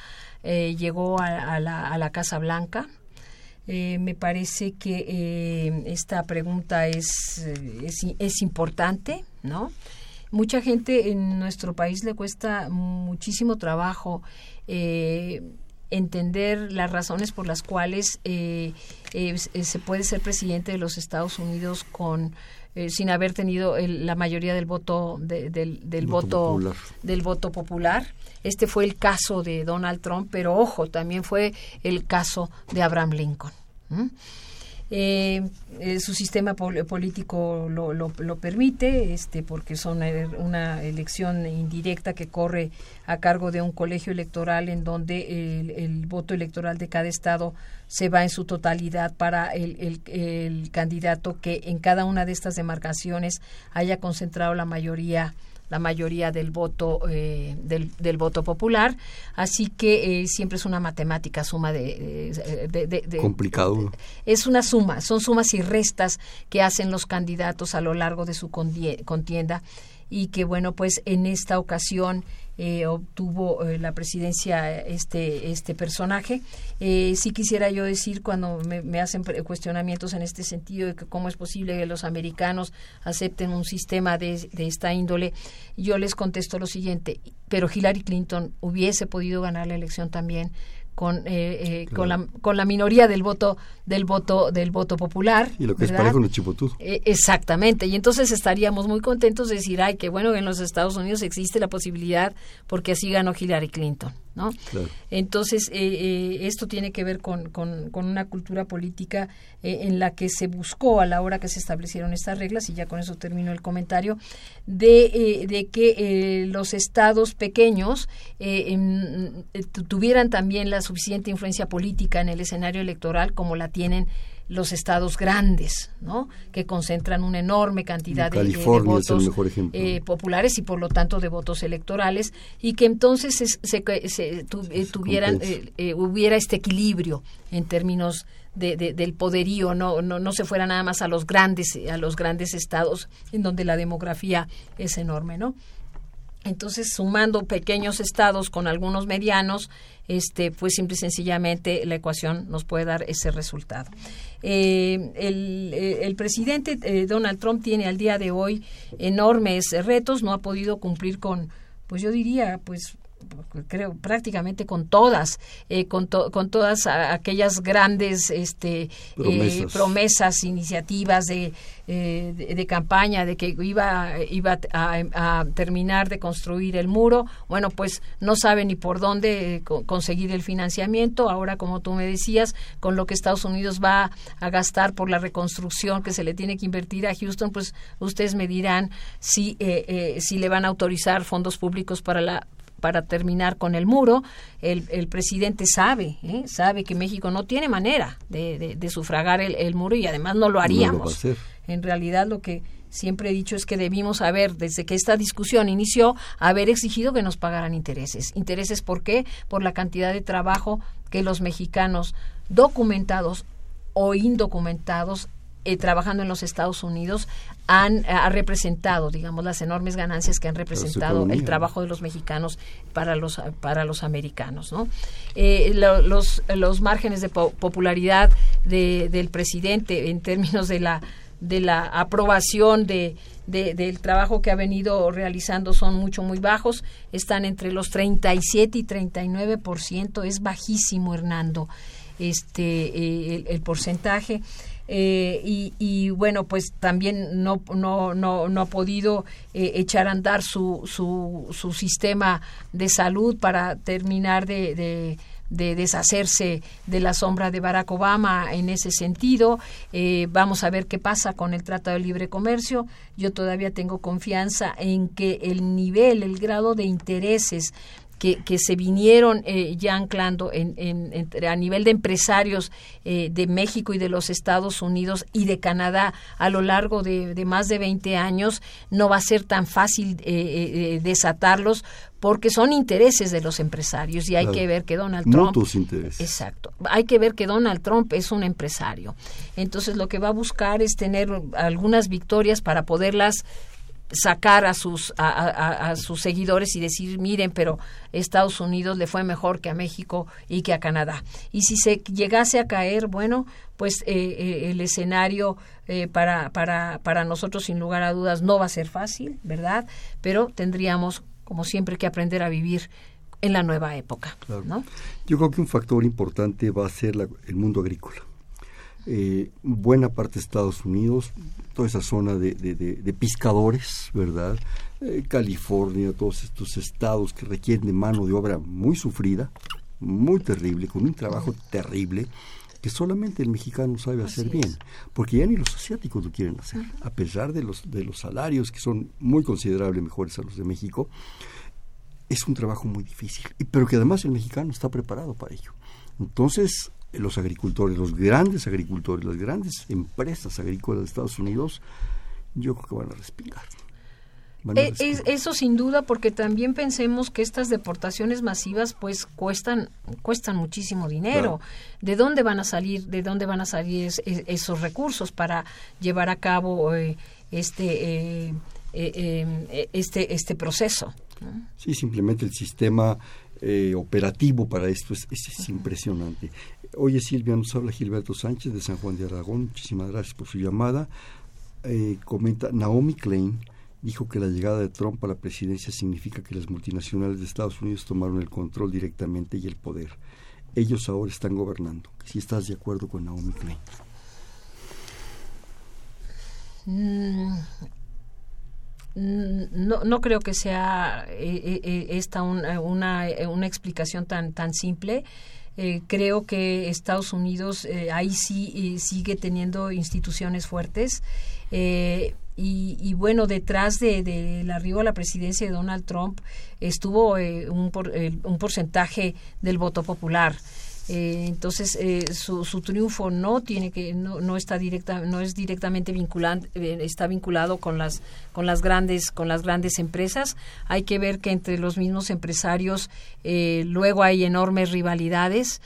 eh, llegó a, la, a la Casa Blanca eh, me parece que eh, esta pregunta es, eh, es, es, importante, ¿no? Mucha gente en nuestro país le cuesta muchísimo trabajo entender las razones por las cuales se puede ser presidente de los Estados Unidos con sin haber tenido la mayoría del voto del, del voto, voto del voto popular este fue el caso de Donald Trump, pero ojo, también fue el caso de Abraham Lincoln. Eh, eh, su sistema político lo, lo, permite, este, porque son er, una elección indirecta que corre a cargo de un colegio electoral en donde el, voto electoral de cada estado se va en su totalidad para el, el candidato que en cada una de estas demarcaciones haya concentrado la mayoría la mayoría del voto eh, del, del, voto popular. Así que eh, siempre es una matemática suma de, de, complicado es una suma son sumas y restas que hacen los candidatos a lo largo de su contienda. Y que bueno pues en esta ocasión eh, obtuvo eh, la presidencia este este personaje. Eh, sí quisiera yo decir cuando me, hacen cuestionamientos en este sentido de que cómo es posible que los americanos acepten un sistema de, de esta índole yo les contesto lo siguiente. Pero Hillary Clinton hubiese podido ganar la elección también con, eh, eh, con, la, con la minoría del voto del voto del voto popular y lo que es parejo chipotudo. Eh, exactamente. Y entonces estaríamos muy contentos de decir ay qué bueno que en los Estados Unidos existe la posibilidad porque así ganó Hillary Clinton ¿no? Entonces, eh, eh, esto tiene que ver con, con, una cultura política eh, en la que se buscó a la hora que se establecieron estas reglas, y ya con eso termino el comentario, de, de que los estados pequeños tuvieran también la suficiente influencia política en el escenario electoral como la tienen los estados grandes, ¿no? que concentran una enorme cantidad de, votos eh, populares y por lo tanto de votos electorales y que entonces se, eh, tuvieran eh, hubiera este equilibrio en términos de, del poderío, no, no, no se fuera nada más a los grandes a los grandes estados en donde la demografía es enorme, ¿no? Entonces, sumando pequeños estados con algunos medianos, este, pues simple y sencillamente la ecuación nos puede dar ese resultado. Eh, el, eh, el, presidente eh, Donald Trump tiene al día de hoy enormes retos, no ha podido cumplir con, pues yo diría, pues creo prácticamente con todas eh, con, con todas aquellas grandes este eh, promesas, iniciativas de, eh, de, campaña de que iba iba a, terminar de construir el muro. Bueno pues no sabe ni por dónde conseguir el financiamiento. Ahora como tú me decías con lo que Estados Unidos va a gastar por la reconstrucción que se le tiene que invertir a Houston pues ustedes me dirán si si le van a autorizar fondos públicos para la para terminar con el muro. El, el presidente sabe, ¿eh? sabe que México no tiene manera de, de, sufragar el, el, muro y además no lo haríamos. en realidad lo que siempre he dicho es que debimos haber, desde que esta discusión inició, haber exigido que nos pagaran intereses. ¿Intereses por qué? Por la cantidad de trabajo que los mexicanos documentados o indocumentados eh, trabajando en los Estados Unidos han ha representado, digamos, las enormes ganancias que han representado el trabajo de los mexicanos para los para los americanos, ¿no? Eh, los los márgenes de popularidad de, del presidente en términos de la de la aprobación de, del trabajo que ha venido realizando son mucho muy bajos, están entre los 37 y 39 por ciento, es bajísimo Hernando este eh, el, el porcentaje eh, y, bueno, pues también no, no, no, no ha podido eh, echar a andar su, su, su, sistema de salud para terminar de, de de deshacerse de la sombra de Barack Obama en ese sentido. Eh, vamos a ver qué pasa con el Tratado de Libre Comercio. Yo todavía tengo confianza en que el nivel, el grado de intereses que, se vinieron eh, ya anclando en, a nivel de empresarios eh, de México y de los Estados Unidos y de Canadá a lo largo de, más de 20 años, no va a ser tan fácil eh, desatarlos porque son intereses de los empresarios y hay que ver que Donald Trump intereses. exacto. Hay que ver que Donald Trump es un empresario. Entonces lo que va a buscar es tener algunas victorias para poderlas sacar a sus a, sus seguidores y decir miren pero Estados Unidos le fue mejor que a México y que a Canadá y si se llegase a caer bueno pues eh, eh, el escenario eh, para para para nosotros sin lugar a dudas no va a ser fácil verdad pero tendríamos como siempre que aprender a vivir en la nueva época ¿no? yo creo que un factor importante va a ser el mundo agrícola eh, buena parte de Estados Unidos, toda esa zona de, de, pescadores, ¿verdad? Eh, California, todos estos estados que requieren de mano de obra muy sufrida, muy terrible, con un trabajo terrible que solamente el mexicano sabe hacer bien, porque ya ni los asiáticos lo quieren hacer, a pesar de los, de los salarios que son muy considerablemente mejores a los de México, es un trabajo muy difícil, pero que además el mexicano está preparado para ello. Entonces, los agricultores, los grandes agricultores, las grandes empresas agrícolas de Estados Unidos, yo creo que van a respingar. Eh, eso sin duda, porque también pensemos que estas deportaciones masivas, pues cuestan cuestan muchísimo dinero. ¿De dónde van a salir? ¿De dónde van a salir esos recursos para llevar a cabo eh, este eh, este este proceso? Sí, simplemente el sistema operativo para esto es, es impresionante. Oye Silvia, nos habla Gilberto Sánchez de San Juan de Aragón. Muchísimas gracias por su llamada. Eh, comenta Naomi Klein dijo que la llegada de Trump a la presidencia significa que las multinacionales de Estados Unidos tomaron el control directamente y el poder. Ellos ahora están gobernando. Si estás de acuerdo con Naomi Klein. Mm, no, no creo que sea esta una, una, una explicación tan, tan simple. Eh, creo que Estados Unidos eh, ahí sí eh, sigue teniendo instituciones fuertes. Y, y, bueno, detrás del de, arribo a la presidencia de Donald Trump estuvo un, por, un porcentaje del voto popular. Eh, entonces eh, su, su, triunfo no tiene que no, no está directa no es directamente vinculante eh, está vinculado con las con las grandes con las grandes empresas. Hay que ver que entre los mismos empresarios luego hay enormes rivalidades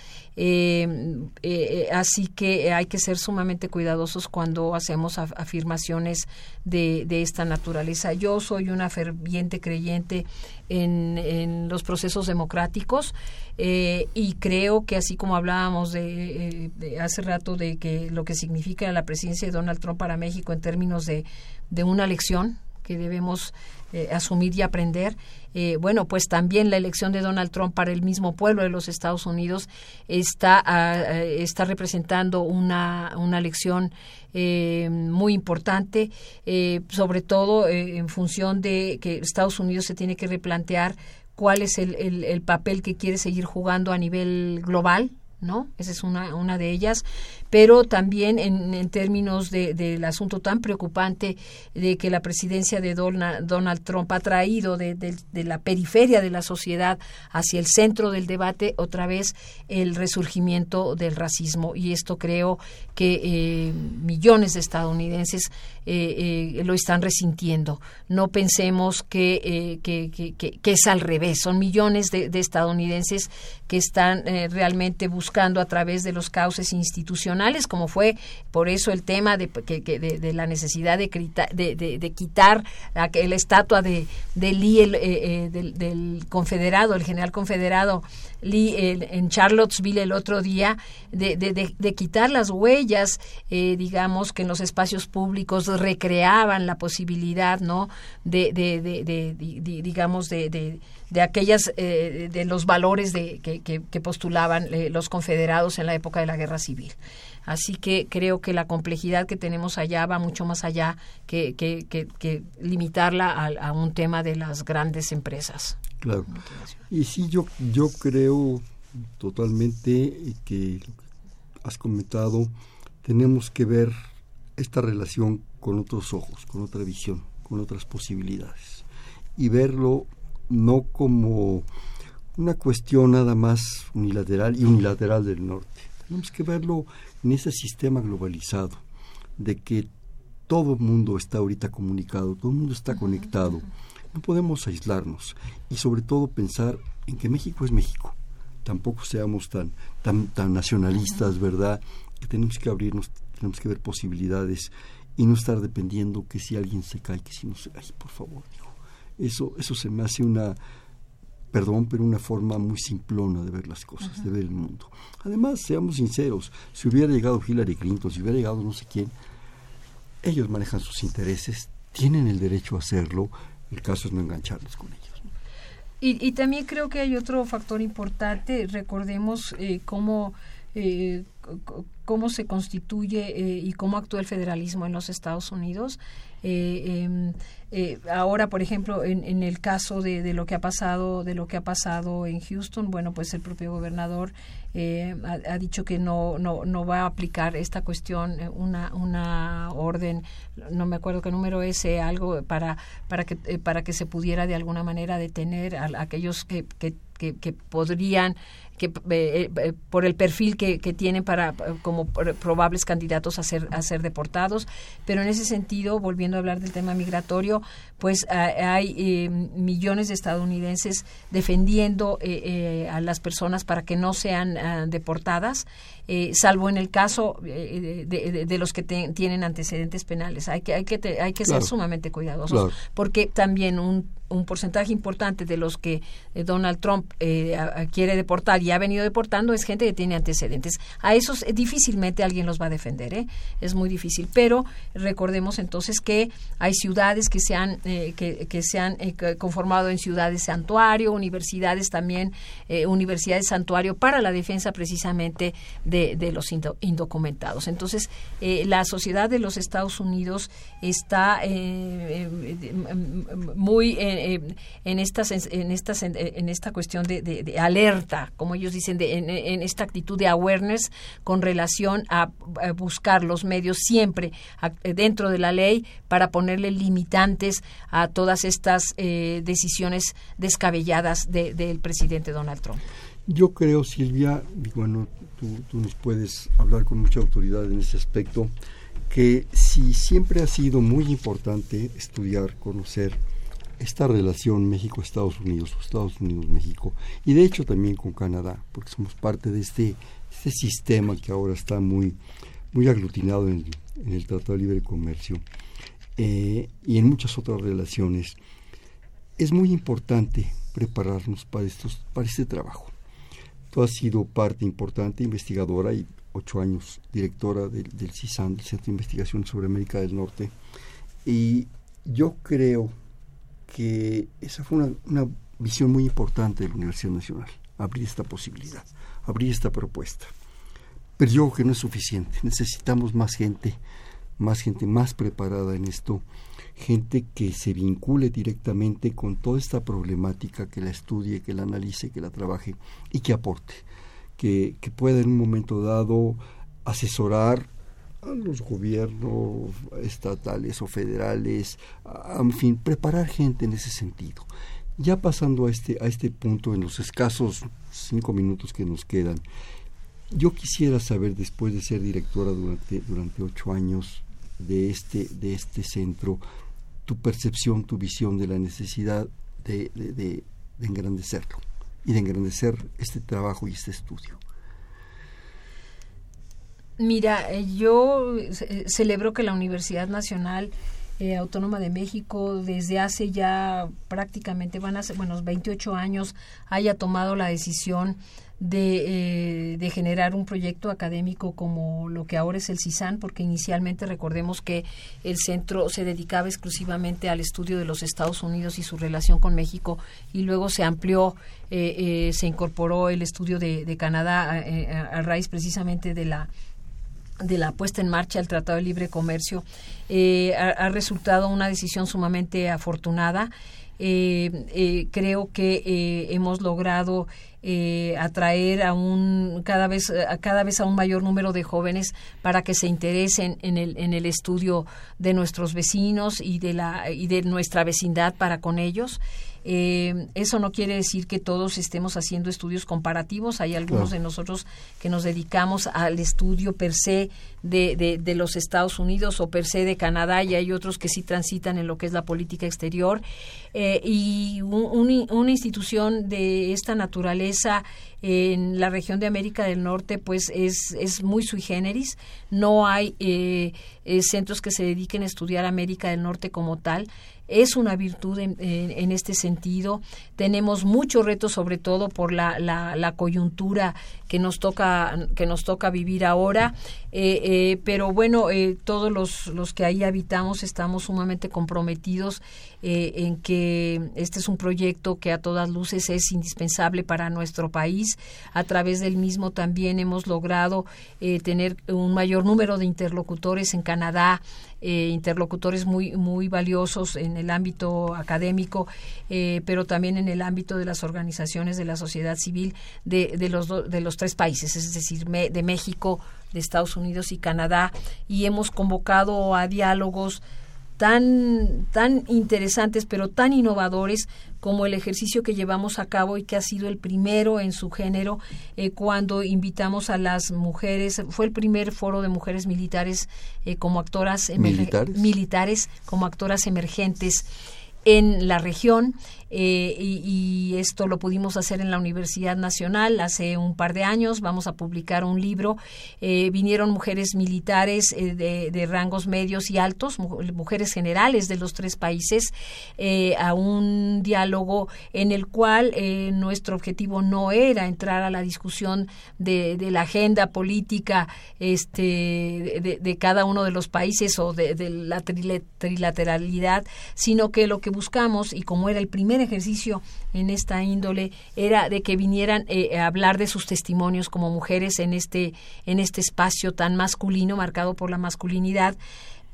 así que hay que ser sumamente cuidadosos cuando hacemos afirmaciones de, esta naturaleza. Yo soy una ferviente creyente en, los procesos democráticos eh, y creo que así como hablábamos eh, de, hace rato de que lo que significa la presidencia de Donald Trump para México en términos de, de una lección que debemos eh, asumir y aprender. bueno, pues también la elección de Donald Trump para el mismo pueblo de los Estados Unidos está, ah, está representando una, una lección muy importante, sobre todo en función de que Estados Unidos se tiene que replantear cuál es el, el, el, papel que quiere seguir jugando a nivel global, ¿no? Esa es una, una de ellas pero también en, términos de, del asunto tan preocupante de que la presidencia de Donald, Trump ha traído de, la periferia de la sociedad hacia el centro del debate otra vez el resurgimiento del racismo y esto creo que eh, millones de estadounidenses eh, eh, lo están resintiendo. No pensemos que, que, es al revés. Son millones de, estadounidenses que están realmente buscando a través de los cauces institucionales como fue por eso el tema de, de, la necesidad de, de, quitar la, estatua de, Lee, el, eh, eh, del, confederado, el general confederado Lee en Charlottesville el otro día, de, quitar las huellas, eh, digamos, que en los espacios públicos recreaban la posibilidad, ¿no? De, digamos, de de aquellas de los valores de, que, que, postulaban los confederados en la época de la guerra civil. Así que creo que la complejidad que tenemos allá va mucho más allá que, que, que, limitarla a, un tema de las grandes empresas. Claro. Y sí, yo, yo creo totalmente que has comentado, tenemos que ver esta relación con otros ojos, con otra visión, con otras posibilidades. Y verlo no como una cuestión nada más unilateral y unilateral del norte. Tenemos que verlo en ese sistema globalizado, de que todo el mundo está ahorita comunicado, todo el mundo está conectado. No podemos aislarnos y sobre todo pensar en que México es México. Tampoco seamos tan, tan, tan nacionalistas, ¿verdad? Que tenemos que abrirnos, tenemos que ver posibilidades y no estar dependiendo que si alguien se cae, que si no se cae, por favor, Eso, eso se me hace una, perdón, pero una forma muy simplona de ver las cosas, de ver el mundo. Además, seamos sinceros, si hubiera llegado Hillary Clinton, si hubiera llegado no sé quién, ellos manejan sus intereses, tienen el derecho a hacerlo, el caso es no engancharles con ellos. Y, también creo que hay otro factor importante, recordemos eh, cómo... Eh, cómo se constituye eh, y cómo actúa el federalismo en los Estados Unidos. Eh, em, ahora, por ejemplo, en, el caso de, lo que ha pasado, de lo que ha pasado en Houston, bueno, pues el propio gobernador ha, dicho que no, no, no va a aplicar esta cuestión, una, una orden, no me acuerdo qué número es, algo para, para que para que se pudiera de alguna manera detener a, aquellos que, que, que podrían que eh, eh, por el perfil que, que, tienen para como probables candidatos a ser a ser deportados. Pero en ese sentido volviendo a hablar del tema migratorio pues hay eh, millones de estadounidenses defendiendo a las personas para que no sean ah, deportadas salvo en el caso de, los que tienen antecedentes penales. Hay que hay que hay que ser sumamente cuidadosos porque también un un porcentaje importante de los que Donald Trump quiere deportar y ha venido deportando es gente que tiene antecedentes. A, eso difícilmente alguien los va a defender, ¿eh? es muy difícil. Pero recordemos entonces que hay ciudades que se han, eh, que, se han eh, conformado en ciudades santuario, universidades también, universidades santuario para la defensa precisamente de, de los indocumentados. Entonces, la sociedad de los Estados Unidos está muy en estas, en estas, en, esta cuestión de, alerta, como ellos dicen, de, en esta actitud de awareness con relación a, buscar los medios siempre dentro de la ley para ponerle limitantes a todas estas eh, decisiones descabelladas del presidente Donald Trump. Yo creo, Silvia, bueno, tú nos puedes hablar con mucha autoridad en ese aspecto, que si siempre ha sido muy importante estudiar, conocer, esta relación México-Estados Unidos o Estados Unidos-México y de hecho también con Canadá, porque somos parte de este, este sistema que ahora está muy, muy aglutinado en, el Tratado de Libre Comercio eh, y en muchas otras relaciones. Es muy importante prepararnos para, estos, para este trabajo. Tú has sido parte importante, investigadora y ocho años directora del, del CISAN, del Centro de Investigación sobre América del Norte, y yo creo que esa fue una, una visión muy importante de la Universidad Nacional, abrir esta posibilidad, abrir esta propuesta. Pero yo creo que no es suficiente, necesitamos más gente, más gente más preparada en esto, gente que se vincule directamente con toda esta problemática, que la estudie, que la analice, que la trabaje y que aporte, que, que pueda en un momento dado asesorar a los gobiernos estatales o federales, en fin, preparar gente en ese sentido. Ya pasando a este, a este punto, en los escasos cinco minutos que nos quedan, yo quisiera saber, después de ser directora durante, durante ocho años de este, de este centro, tu percepción, tu visión de la necesidad de, de engrandecerlo y de engrandecer este trabajo y este estudio. Mira, eh, yo eh, celebro que la Universidad Nacional eh, Autónoma de México desde hace ya prácticamente van a ser, bueno, 28 años haya tomado la decisión de, generar un proyecto académico como lo que ahora es el CISAN, porque inicialmente recordemos que el centro se dedicaba exclusivamente al estudio de los Estados Unidos y su relación con México, y luego se amplió, se incorporó el estudio de, de Canadá a raíz precisamente de la de la puesta en marcha del Tratado de Libre Comercio eh, ha, resultado una decisión sumamente afortunada. Eh, eh, creo que hemos logrado atraer a un cada vez a cada vez a un mayor número de jóvenes para que se interesen en el en el estudio de nuestros vecinos y de la y de nuestra vecindad para con ellos eh, eso no quiere decir que todos estemos haciendo estudios comparativos. Hay algunos de nosotros que nos dedicamos al estudio per se de, de, los Estados Unidos o per se de Canadá y hay otros que sí transitan en lo que es la política exterior. Eh, y una institución de esta naturaleza en la región de América del Norte pues es, es muy sui generis. No hay eh, eh, centros que se dediquen a estudiar América del Norte como tal es una virtud en, en, este sentido. Tenemos muchos retos, sobre todo por la, la, la, coyuntura que nos toca que nos toca vivir ahora. Eh, eh, pero bueno, eh, todos los, los que ahí habitamos estamos sumamente comprometidos en que este es un proyecto que a todas luces es indispensable para nuestro país. A través del mismo también hemos logrado tener un mayor número de interlocutores en Canadá, interlocutores muy muy valiosos en el ámbito académico, pero también en el ámbito de las organizaciones de la sociedad civil de, de los de los tres países, es decir, de México, de Estados Unidos y Canadá, y hemos convocado a diálogos tan, tan interesantes, pero tan innovadores como el ejercicio que llevamos a cabo y que ha sido el primero en su género eh, cuando invitamos a las mujeres, fue el primer foro de mujeres militares eh, como actoras militares como actoras emergentes en la región eh, y, esto lo pudimos hacer en la Universidad Nacional hace un par de años. Vamos a publicar un libro. Eh, vinieron mujeres militares eh, de, rangos medios y altos, mujeres generales de los tres países, a un diálogo en el cual nuestro objetivo no era entrar a la discusión de, la agenda política este, de, cada uno de los países o de, la trilateralidad, sino que lo que buscamos, y como era el primer ejercicio en esta índole era de que vinieran eh, a hablar de sus testimonios como mujeres en este en este espacio tan masculino marcado por la masculinidad.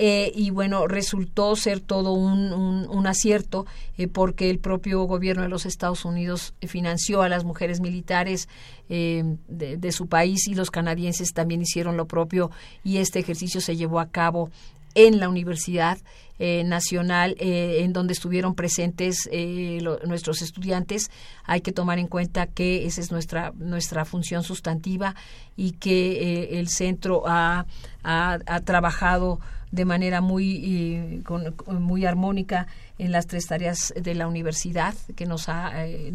Eh, y bueno, resultó ser todo un, un, acierto eh, porque el propio gobierno de los Estados Unidos financió a las mujeres militares de, de, su país y los canadienses también hicieron lo propio y este ejercicio se llevó a cabo en la universidad eh, nacional eh, en donde estuvieron presentes eh, nuestros estudiantes. Hay que tomar en cuenta que esa es nuestra, nuestra función sustantiva y que el centro ha, ha, ha trabajado de manera muy, muy armónica en las tres tareas de la universidad que nos ha, eh,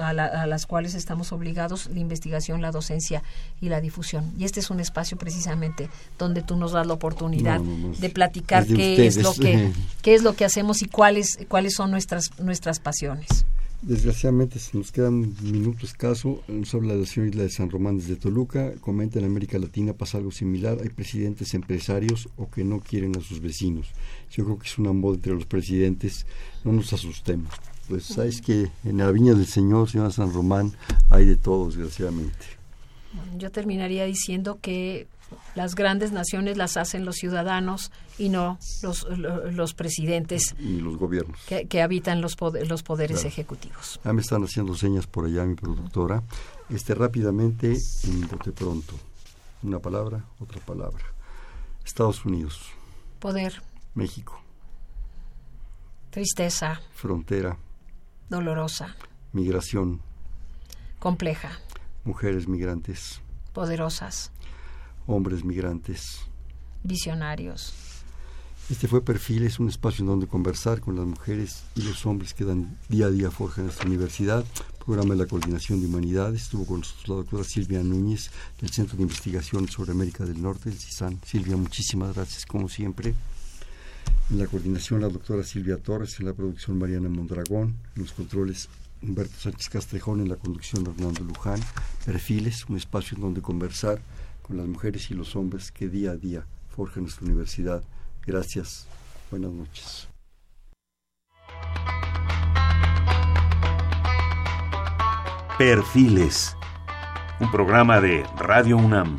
a, las cuales estamos obligados la investigación, la docencia y la difusión. Y este es un espacio precisamente donde tú nos das la oportunidad de platicar qué es lo que qué es lo que hacemos y cuáles cuáles son nuestras nuestras pasiones. Desgraciadamente se nos quedan un minuto escaso. sobre la nación Isla de San Román desde Toluca. Comenta en América Latina pasa algo similar. Hay presidentes empresarios o que no quieren a sus vecinos. Yo creo que es una moda entre los presidentes. No nos asustemos. Pues sabes que en la viña del Señor, señora San Román, hay de todo, desgraciadamente. Yo terminaría diciendo que las grandes naciones las hacen los ciudadanos y no los, los presidentes y los gobiernos que, habitan los, los poderes ejecutivos. Ya me están haciendo señas por allá mi productora. Este rápidamente en bote pronto. Una palabra, otra palabra. Estados Unidos. Poder. México. Tristeza. Frontera. Dolorosa. Migración. Compleja. Mujeres migrantes. Poderosas hombres migrantes. Visionarios. Este fue Perfil, es un espacio en donde conversar con las mujeres y los hombres que dan día a día forja en nuestra universidad. Programa de la Coordinación de Humanidades. Estuvo con nosotros la doctora Silvia Núñez del Centro de Investigación sobre América del Norte, el CISAN. Silvia, muchísimas gracias, como siempre. En la coordinación, la doctora Silvia Torres, en la producción Mariana Mondragón, en los controles Humberto Sánchez Castrejón, en la conducción Hernando Luján. Perfiles, un espacio en donde conversar con las mujeres y los hombres que día a día forjan nuestra universidad. Gracias. Buenas noches. Perfiles, un programa de Radio UNAM.